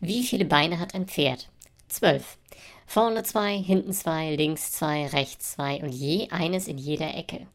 Wie viele Beine hat ein Pferd? 12. Vorne zwei, hinten zwei, links zwei, rechts zwei und je eines in jeder Ecke.